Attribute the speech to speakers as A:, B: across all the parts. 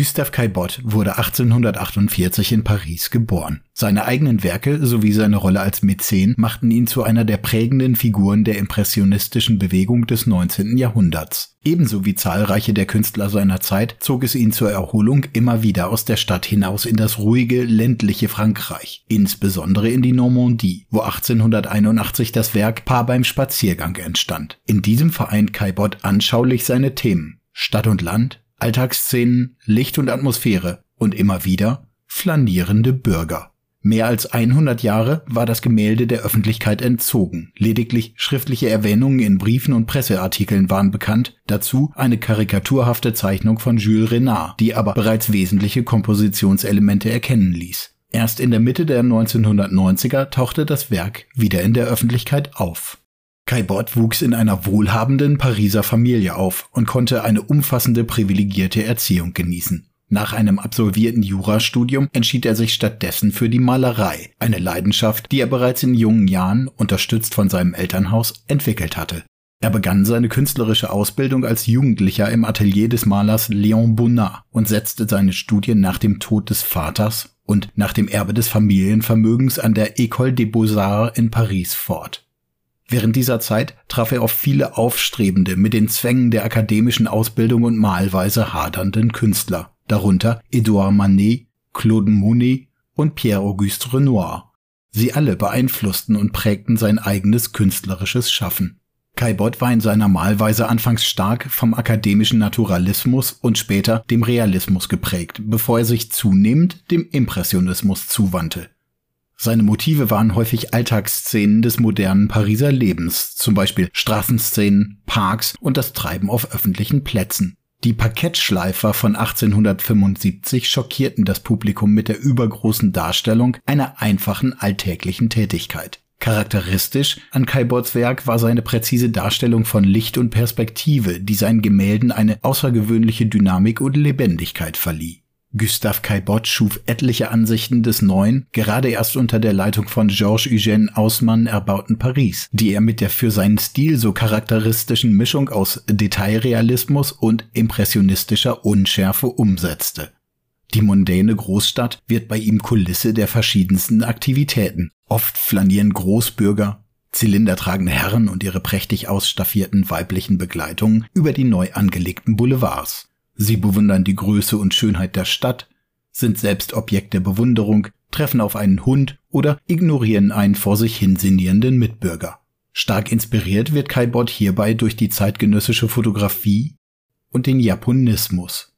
A: Gustave Caillebotte wurde 1848 in Paris geboren. Seine eigenen Werke sowie seine Rolle als Mäzen machten ihn zu einer der prägenden Figuren der impressionistischen Bewegung des 19. Jahrhunderts. Ebenso wie zahlreiche der Künstler seiner Zeit zog es ihn zur Erholung immer wieder aus der Stadt hinaus in das ruhige, ländliche Frankreich, insbesondere in die Normandie, wo 1881 das Werk Paar beim Spaziergang entstand. In diesem vereint Caillebotte anschaulich seine Themen Stadt und Land, Alltagsszenen, Licht und Atmosphäre und immer wieder flanierende Bürger. Mehr als 100 Jahre war das Gemälde der Öffentlichkeit entzogen. Lediglich schriftliche Erwähnungen in Briefen und Presseartikeln waren bekannt, dazu eine karikaturhafte Zeichnung von Jules Renard, die aber bereits wesentliche Kompositionselemente erkennen ließ. Erst in der Mitte der 1990er tauchte das Werk wieder in der Öffentlichkeit auf. Caillebotte wuchs in einer wohlhabenden Pariser Familie auf und konnte eine umfassende privilegierte Erziehung genießen. Nach einem absolvierten Jurastudium entschied er sich stattdessen für die Malerei, eine Leidenschaft, die er bereits in jungen Jahren, unterstützt von seinem Elternhaus, entwickelt hatte. Er begann seine künstlerische Ausbildung als Jugendlicher im Atelier des Malers Léon Bonnat und setzte seine Studien nach dem Tod des Vaters und nach dem Erbe des Familienvermögens an der École des Beaux-Arts in Paris fort. Während dieser Zeit traf er auf viele aufstrebende, mit den Zwängen der akademischen Ausbildung und Malweise hadernden Künstler, darunter Edouard Manet, Claude Monet und Pierre-Auguste Renoir. Sie alle beeinflussten und prägten sein eigenes künstlerisches Schaffen. Caillebotte war in seiner Malweise anfangs stark vom akademischen Naturalismus und später dem Realismus geprägt, bevor er sich zunehmend dem Impressionismus zuwandte. Seine Motive waren häufig Alltagsszenen des modernen Pariser Lebens, zum Beispiel Straßenszenen, Parks und das Treiben auf öffentlichen Plätzen. Die Parkettschleifer von 1875 schockierten das Publikum mit der übergroßen Darstellung einer einfachen alltäglichen Tätigkeit. Charakteristisch an Caillebottes Werk war seine präzise Darstellung von Licht und Perspektive, die seinen Gemälden eine außergewöhnliche Dynamik und Lebendigkeit verlieh. Gustave Caillebotte schuf etliche Ansichten des neuen, gerade erst unter der Leitung von Georges Eugène Haussmann erbauten Paris, die er mit der für seinen Stil so charakteristischen Mischung aus Detailrealismus und impressionistischer Unschärfe umsetzte. Die mondäne Großstadt wird bei ihm Kulisse der verschiedensten Aktivitäten. Oft flanieren Großbürger, zylindertragende Herren und ihre prächtig ausstaffierten weiblichen Begleitungen über die neu angelegten Boulevards. Sie bewundern die Größe und Schönheit der Stadt, sind selbst Objekt der Bewunderung, treffen auf einen Hund oder ignorieren einen vor sich hin sinnierenden Mitbürger. Stark inspiriert wird Caillebotte hierbei durch die zeitgenössische Fotografie und den Japonismus.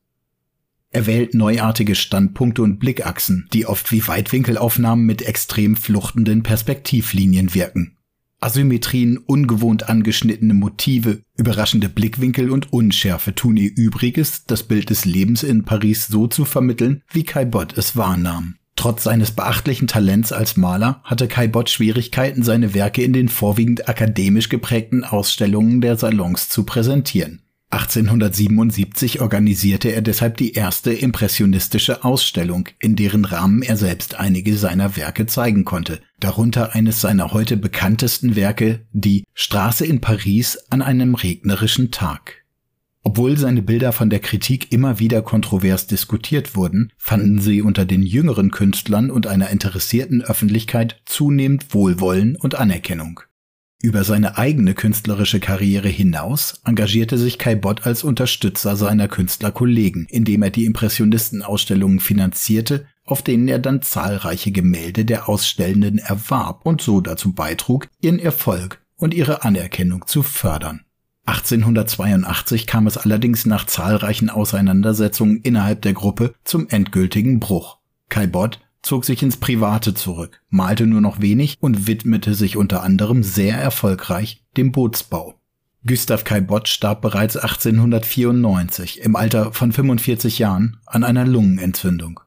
A: Er wählt neuartige Standpunkte und Blickachsen, die oft wie Weitwinkelaufnahmen mit extrem fluchtenden Perspektivlinien wirken. Asymmetrien, ungewohnt angeschnittene Motive, überraschende Blickwinkel und Unschärfe tun ihr Übriges, das Bild des Lebens in Paris so zu vermitteln, wie Caillebotte es wahrnahm. Trotz seines beachtlichen Talents als Maler hatte Caillebotte Schwierigkeiten, seine Werke in den vorwiegend akademisch geprägten Ausstellungen der Salons zu präsentieren. 1877 organisierte er deshalb die erste impressionistische Ausstellung, in deren Rahmen er selbst einige seiner Werke zeigen konnte, darunter eines seiner heute bekanntesten Werke, die Straße in Paris an einem regnerischen Tag. Obwohl seine Bilder von der Kritik immer wieder kontrovers diskutiert wurden, fanden sie unter den jüngeren Künstlern und einer interessierten Öffentlichkeit zunehmend Wohlwollen und Anerkennung. Über seine eigene künstlerische Karriere hinaus engagierte sich Kai Bott als Unterstützer seiner Künstlerkollegen, indem er die Impressionistenausstellungen finanzierte, auf denen er dann zahlreiche Gemälde der Ausstellenden erwarb und so dazu beitrug, ihren Erfolg und ihre Anerkennung zu fördern. 1882 kam es allerdings nach zahlreichen Auseinandersetzungen innerhalb der Gruppe zum endgültigen Bruch. Kai Bott zog sich ins Private zurück, malte nur noch wenig und widmete sich unter anderem sehr erfolgreich dem Bootsbau. Gustav Kai Bott starb bereits 1894 im Alter von 45 Jahren an einer Lungenentzündung.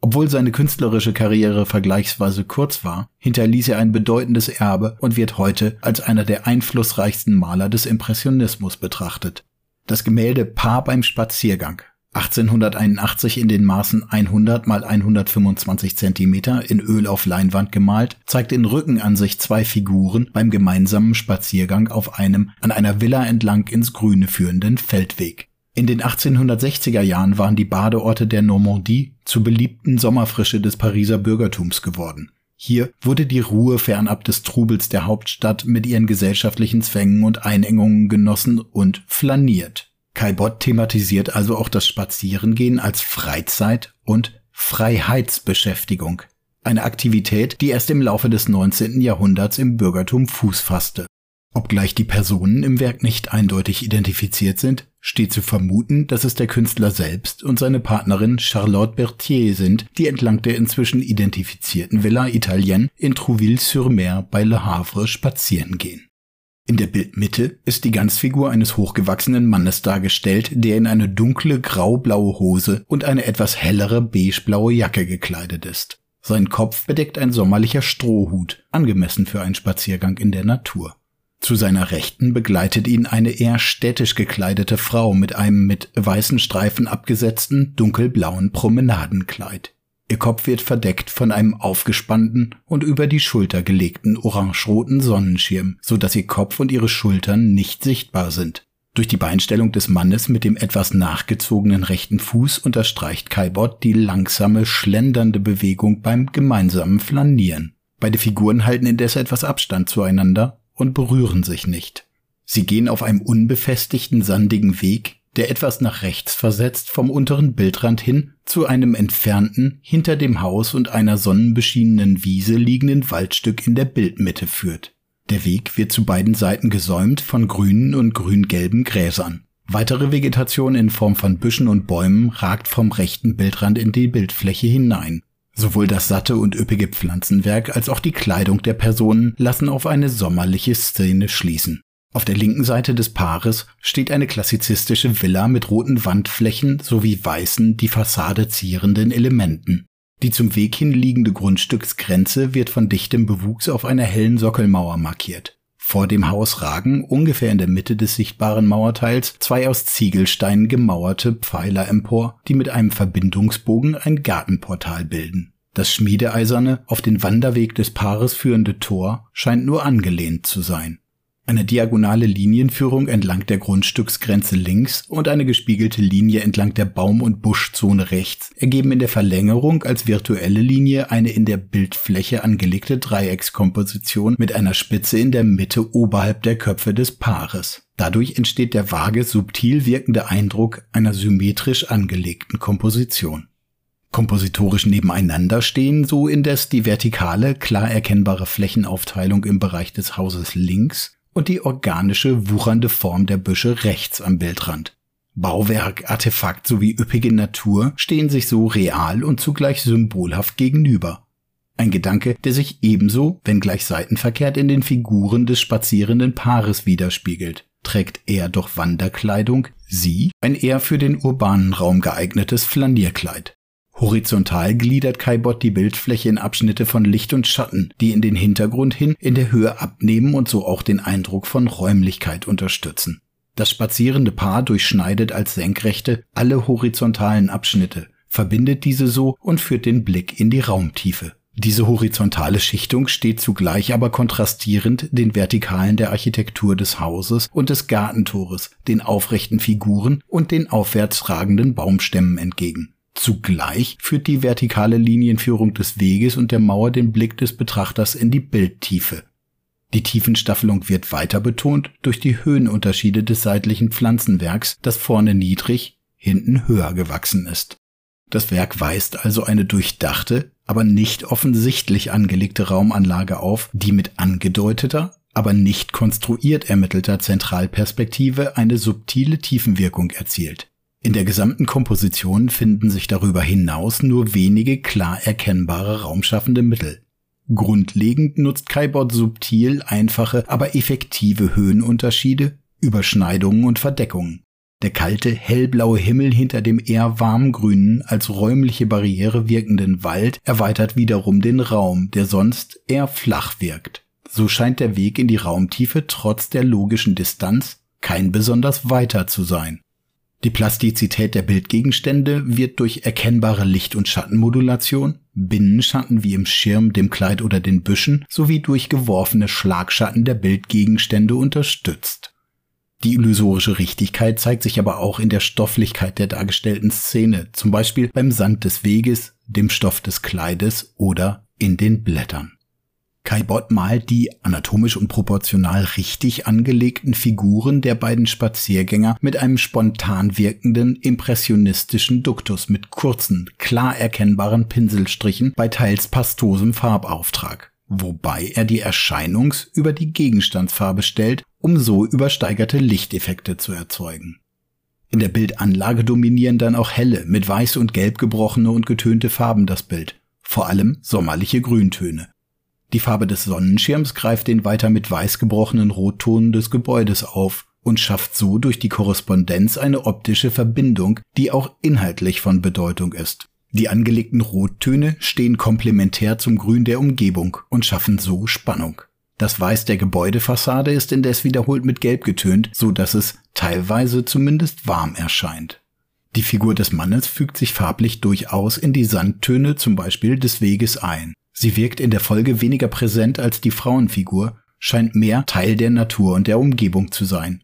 A: Obwohl seine künstlerische Karriere vergleichsweise kurz war, hinterließ er ein bedeutendes Erbe und wird heute als einer der einflussreichsten Maler des Impressionismus betrachtet. Das Gemälde Paar beim Spaziergang 1881 in den Maßen 100 mal 125 Zentimeter in Öl auf Leinwand gemalt, zeigt in Rückenansicht zwei Figuren beim gemeinsamen Spaziergang auf einem an einer Villa entlang ins Grüne führenden Feldweg. In den 1860er Jahren waren die Badeorte der Normandie zur beliebten Sommerfrische des Pariser Bürgertums geworden. Hier wurde die Ruhe fernab des Trubels der Hauptstadt mit ihren gesellschaftlichen Zwängen und Einengungen genossen und flaniert. Kai Bott thematisiert also auch das Spazierengehen als Freizeit und Freiheitsbeschäftigung. Eine Aktivität, die erst im Laufe des 19. Jahrhunderts im Bürgertum Fuß fasste. Obgleich die Personen im Werk nicht eindeutig identifiziert sind, steht zu vermuten, dass es der Künstler selbst und seine Partnerin Charlotte Berthier sind, die entlang der inzwischen identifizierten Villa Italienne in Trouville-sur-Mer bei Le Havre spazieren gehen. In der Bildmitte ist die Ganzfigur eines hochgewachsenen Mannes dargestellt, der in eine dunkle graublaue Hose und eine etwas hellere beigeblaue Jacke gekleidet ist. Sein Kopf bedeckt ein sommerlicher Strohhut, angemessen für einen Spaziergang in der Natur. Zu seiner Rechten begleitet ihn eine eher städtisch gekleidete Frau mit einem mit weißen Streifen abgesetzten dunkelblauen Promenadenkleid. Ihr Kopf wird verdeckt von einem aufgespannten und über die Schulter gelegten orangeroten Sonnenschirm, so dass ihr Kopf und ihre Schultern nicht sichtbar sind. Durch die Beinstellung des Mannes mit dem etwas nachgezogenen rechten Fuß unterstreicht Kaibot die langsame, schlendernde Bewegung beim gemeinsamen Flanieren. Beide Figuren halten indes etwas Abstand zueinander und berühren sich nicht. Sie gehen auf einem unbefestigten, sandigen Weg, der etwas nach rechts versetzt vom unteren Bildrand hin zu einem entfernten, hinter dem Haus und einer sonnenbeschienenen Wiese liegenden Waldstück in der Bildmitte führt. Der Weg wird zu beiden Seiten gesäumt von grünen und grün-gelben Gräsern. Weitere Vegetation in Form von Büschen und Bäumen ragt vom rechten Bildrand in die Bildfläche hinein. Sowohl das satte und üppige Pflanzenwerk als auch die Kleidung der Personen lassen auf eine sommerliche Szene schließen. Auf der linken Seite des Paares steht eine klassizistische Villa mit roten Wandflächen sowie weißen, die Fassade zierenden Elementen. Die zum Weg hin liegende Grundstücksgrenze wird von dichtem Bewuchs auf einer hellen Sockelmauer markiert. Vor dem Haus ragen, ungefähr in der Mitte des sichtbaren Mauerteils, zwei aus Ziegelsteinen gemauerte Pfeiler empor, die mit einem Verbindungsbogen ein Gartenportal bilden. Das schmiedeeiserne, auf den Wanderweg des Paares führende Tor scheint nur angelehnt zu sein. Eine diagonale Linienführung entlang der Grundstücksgrenze links und eine gespiegelte Linie entlang der Baum- und Buschzone rechts ergeben in der Verlängerung als virtuelle Linie eine in der Bildfläche angelegte Dreieckskomposition mit einer Spitze in der Mitte oberhalb der Köpfe des Paares. Dadurch entsteht der vage, subtil wirkende Eindruck einer symmetrisch angelegten Komposition. Kompositorisch nebeneinander stehen so indes die vertikale, klar erkennbare Flächenaufteilung im Bereich des Hauses links und die organische, wuchernde Form der Büsche rechts am Bildrand. Bauwerk, Artefakt sowie üppige Natur stehen sich so real und zugleich symbolhaft gegenüber. Ein Gedanke, der sich ebenso, wenn gleich seitenverkehrt, in den Figuren des spazierenden Paares widerspiegelt. Trägt er doch Wanderkleidung, sie ein eher für den urbanen Raum geeignetes Flanierkleid. Horizontal gliedert Kaibot die Bildfläche in Abschnitte von Licht und Schatten, die in den Hintergrund hin in der Höhe abnehmen und so auch den Eindruck von Räumlichkeit unterstützen. Das spazierende Paar durchschneidet als Senkrechte alle horizontalen Abschnitte, verbindet diese so und führt den Blick in die Raumtiefe. Diese horizontale Schichtung steht zugleich aber kontrastierend den Vertikalen der Architektur des Hauses und des Gartentores, den aufrechten Figuren und den aufwärts tragenden Baumstämmen entgegen. Zugleich führt die vertikale Linienführung des Weges und der Mauer den Blick des Betrachters in die Bildtiefe. Die Tiefenstaffelung wird weiter betont durch die Höhenunterschiede des seitlichen Pflanzenwerks, das vorne niedrig, hinten höher gewachsen ist. Das Werk weist also eine durchdachte, aber nicht offensichtlich angelegte Raumanlage auf, die mit angedeuteter, aber nicht konstruiert ermittelter Zentralperspektive eine subtile Tiefenwirkung erzielt. In der gesamten Komposition finden sich darüber hinaus nur wenige klar erkennbare raumschaffende Mittel. Grundlegend nutzt Kaibot subtil einfache, aber effektive Höhenunterschiede, Überschneidungen und Verdeckungen. Der kalte, hellblaue Himmel hinter dem eher warmgrünen, als räumliche Barriere wirkenden Wald erweitert wiederum den Raum, der sonst eher flach wirkt. So scheint der Weg in die Raumtiefe trotz der logischen Distanz kein besonders weiter zu sein. Die Plastizität der Bildgegenstände wird durch erkennbare Licht- und Schattenmodulation, Binnenschatten wie im Schirm, dem Kleid oder den Büschen sowie durch geworfene Schlagschatten der Bildgegenstände unterstützt. Die illusorische Richtigkeit zeigt sich aber auch in der Stofflichkeit der dargestellten Szene, zum Beispiel beim Sand des Weges, dem Stoff des Kleides oder in den Blättern. Kai Bott malt die anatomisch und proportional richtig angelegten Figuren der beiden Spaziergänger mit einem spontan wirkenden impressionistischen Duktus mit kurzen, klar erkennbaren Pinselstrichen bei teils pastosem Farbauftrag, wobei er die Erscheinungs über die Gegenstandsfarbe stellt, um so übersteigerte Lichteffekte zu erzeugen. In der Bildanlage dominieren dann auch helle, mit weiß und gelb gebrochene und getönte Farben das Bild, vor allem sommerliche Grüntöne. Die Farbe des Sonnenschirms greift den weiter mit weiß gebrochenen Rotton des Gebäudes auf und schafft so durch die Korrespondenz eine optische Verbindung, die auch inhaltlich von Bedeutung ist. Die angelegten Rottöne stehen komplementär zum Grün der Umgebung und schaffen so Spannung. Das Weiß der Gebäudefassade ist indes wiederholt mit Gelb getönt, so dass es teilweise zumindest warm erscheint. Die Figur des Mannes fügt sich farblich durchaus in die Sandtöne zum Beispiel des Weges ein. Sie wirkt in der Folge weniger präsent als die Frauenfigur, scheint mehr Teil der Natur und der Umgebung zu sein.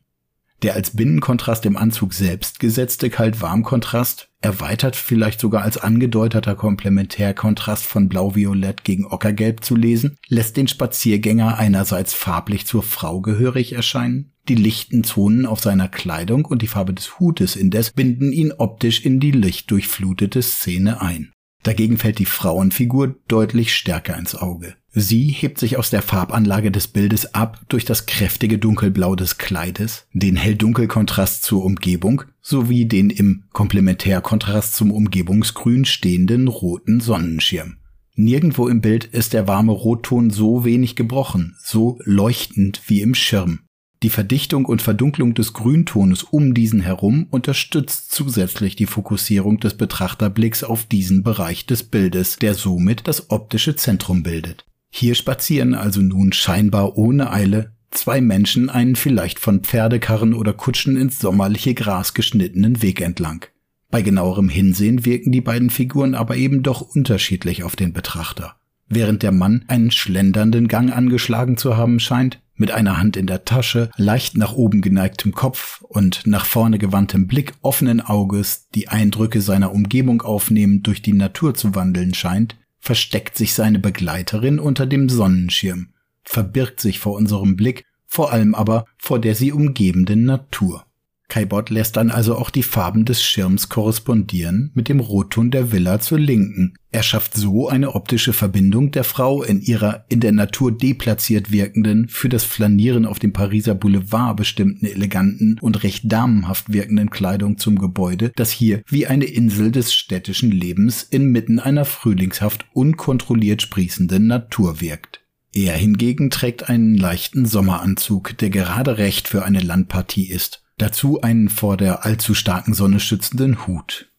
A: Der als Binnenkontrast im Anzug selbst gesetzte Kalt-Warm-Kontrast, erweitert vielleicht sogar als angedeuteter Komplementärkontrast von Blau-Violett gegen Ockergelb zu lesen, lässt den Spaziergänger einerseits farblich zur Frau gehörig erscheinen, die lichten Zonen auf seiner Kleidung und die Farbe des Hutes indes binden ihn optisch in die lichtdurchflutete Szene ein. Dagegen fällt die Frauenfigur deutlich stärker ins Auge. Sie hebt sich aus der Farbanlage des Bildes ab durch das kräftige Dunkelblau des Kleides, den Hell-Dunkel-Kontrast zur Umgebung sowie den im Komplementärkontrast zum Umgebungsgrün stehenden roten Sonnenschirm. Nirgendwo im Bild ist der warme Rotton so wenig gebrochen, so leuchtend wie im Schirm. Die Verdichtung und Verdunklung des Grüntones um diesen herum unterstützt zusätzlich die Fokussierung des Betrachterblicks auf diesen Bereich des Bildes, der somit das optische Zentrum bildet. Hier spazieren also nun scheinbar ohne Eile zwei Menschen einen vielleicht von Pferdekarren oder Kutschen ins sommerliche Gras geschnittenen Weg entlang. Bei genauerem Hinsehen wirken die beiden Figuren aber eben doch unterschiedlich auf den Betrachter. Während der Mann einen schlendernden Gang angeschlagen zu haben scheint, mit einer Hand in der Tasche, leicht nach oben geneigtem Kopf und nach vorne gewandtem Blick offenen Auges die Eindrücke seiner Umgebung aufnehmend durch die Natur zu wandeln scheint, versteckt sich seine Begleiterin unter dem Sonnenschirm, verbirgt sich vor unserem Blick, vor allem aber vor der sie umgebenden Natur. Kaibot lässt dann also auch die Farben des Schirms korrespondieren mit dem Rotton der Villa zur Linken. Er schafft so eine optische Verbindung der Frau in ihrer in der Natur deplatziert wirkenden, für das Flanieren auf dem Pariser Boulevard bestimmten eleganten und recht damenhaft wirkenden Kleidung zum Gebäude, das hier wie eine Insel des städtischen Lebens inmitten einer frühlingshaft unkontrolliert sprießenden Natur wirkt. Er hingegen trägt einen leichten Sommeranzug, der gerade recht für eine Landpartie ist Dazu einen vor der allzu starken Sonne schützenden Hut.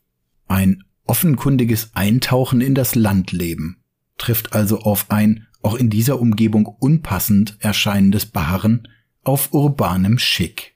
A: Ein offenkundiges Eintauchen in das Landleben trifft also auf ein auch in dieser Umgebung unpassend erscheinendes Beharren auf urbanem Schick.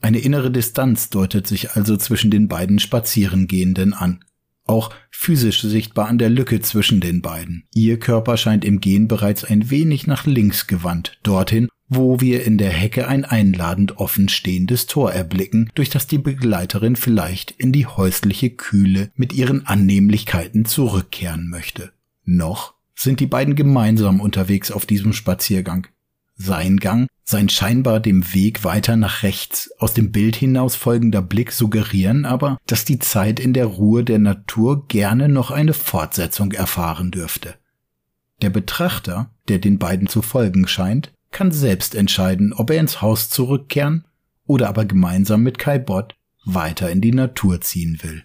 A: Eine innere Distanz deutet sich also zwischen den beiden Spazierengehenden an, auch physisch sichtbar an der Lücke zwischen den beiden. Ihr Körper scheint im Gehen bereits ein wenig nach links gewandt, dorthin, wo wir in der Hecke ein einladend offen stehendes Tor erblicken, durch das die Begleiterin vielleicht in die häusliche Kühle mit ihren Annehmlichkeiten zurückkehren möchte. Noch sind die beiden gemeinsam unterwegs auf diesem Spaziergang. Sein Gang, sein scheinbar dem Weg weiter nach rechts aus dem Bild hinaus folgender Blick suggerieren aber, dass die Zeit in der Ruhe der Natur gerne noch eine Fortsetzung erfahren dürfte. Der Betrachter, der den beiden zu folgen scheint, kann selbst entscheiden, ob er ins Haus zurückkehren oder aber gemeinsam mit Kai Bott weiter in die Natur ziehen will.